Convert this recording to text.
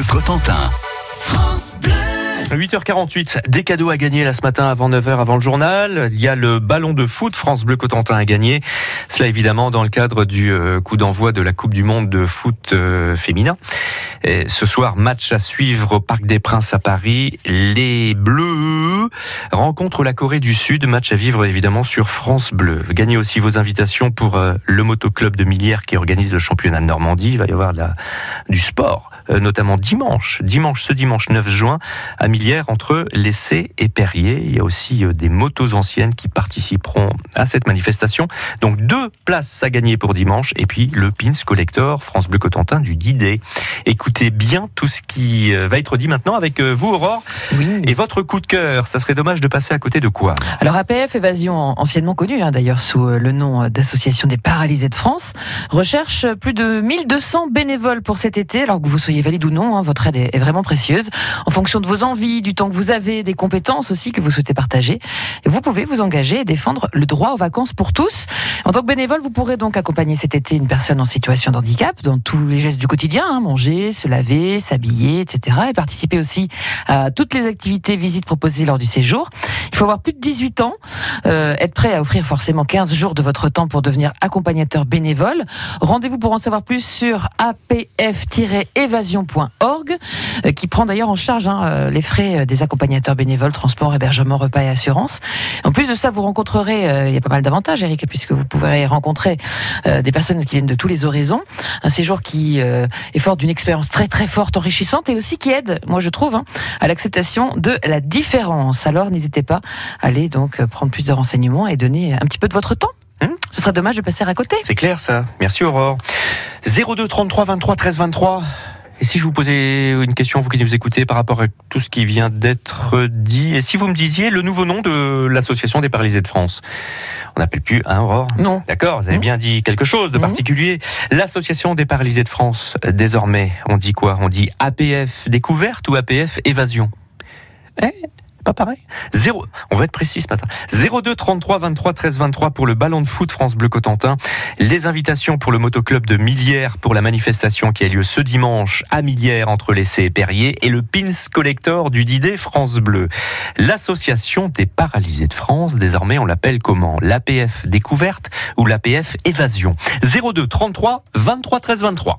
Bleu Cotentin. 8h48, des cadeaux à gagner là ce matin avant 9h avant le journal. Il y a le ballon de foot France Bleu Cotentin à gagner. Cela évidemment dans le cadre du euh, coup d'envoi de la Coupe du Monde de foot euh, féminin. Ce soir, match à suivre au Parc des Princes à Paris. Les Bleus rencontrent la Corée du Sud. Match à vivre évidemment sur France Bleu. Gagnez aussi vos invitations pour euh, le motoclub de Millière qui organise le championnat de Normandie. Il va y avoir du sport notamment dimanche, dimanche, ce dimanche 9 juin, à Millière, entre Lessé et Perrier. Il y a aussi des motos anciennes qui participeront à cette manifestation. Donc deux places à gagner pour dimanche, et puis le Pins Collector France Bleu Cotentin du Didet. Écoutez bien tout ce qui va être dit maintenant avec vous, Aurore, Oui. et votre coup de cœur. Ça serait dommage de passer à côté de quoi? Alors APF Évasion, anciennement connue hein, d'ailleurs sous le nom d'Association des paralysés de France, recherche plus de 1200 bénévoles pour cet été, alors que vous soyez valide ou non, hein, votre aide est vraiment précieuse. En fonction de vos envies, du temps que vous avez, des compétences aussi que vous souhaitez partager, vous pouvez vous engager et défendre le droit aux vacances pour tous. En tant que bénévole, vous pourrez donc accompagner cet été une personne en situation de handicap dans tous les gestes du quotidien, hein, manger, se laver, s'habiller, etc. Et participer aussi à toutes les activités, visites proposées lors du séjour. Il faut avoir plus de 18 ans, euh, être prêt à offrir forcément 15 jours de votre temps pour devenir accompagnateur bénévole. Rendez-vous pour en savoir plus sur apf-évasion.org, euh, qui prend d'ailleurs en charge hein, euh, les frais des accompagnateurs bénévoles, transport, hébergement, repas et assurance. En plus de ça, vous rencontrerez, euh, il y a pas mal d'avantages, Eric, puisque vous pourrez rencontrer euh, des personnes qui viennent de tous les horizons. Un séjour qui euh, est fort d'une expérience très très forte, enrichissante et aussi qui aide, moi je trouve, hein, à l'acceptation de la différence. Alors n'hésitez pas à aller donc euh, prendre plus de renseignements et donner un petit peu de votre temps. Hum. Ce serait dommage de passer à côté. C'est clair ça. Merci Aurore. 02 33 23 13 23. Et si je vous posais une question, vous qui nous écoutez, par rapport à tout ce qui vient d'être dit, et si vous me disiez le nouveau nom de l'Association des paralysés de France? On n'appelle plus, hein, Aurore? Non. D'accord, vous avez bien dit quelque chose de particulier. L'Association des paralysés de France, euh, désormais, on dit quoi? On dit APF découverte ou APF évasion? Eh pas pareil. On va être précis ce matin. 02 33 23 13 23 pour le ballon de foot France Bleu Cotentin. Les invitations pour le motoclub de Millière pour la manifestation qui a lieu ce dimanche à Millière entre l'Essai et Perrier et le Pins Collector du Didet France Bleu. L'association des paralysés de France, désormais on l'appelle comment? L'APF découverte ou l'APF évasion? 02 33 23 13 23.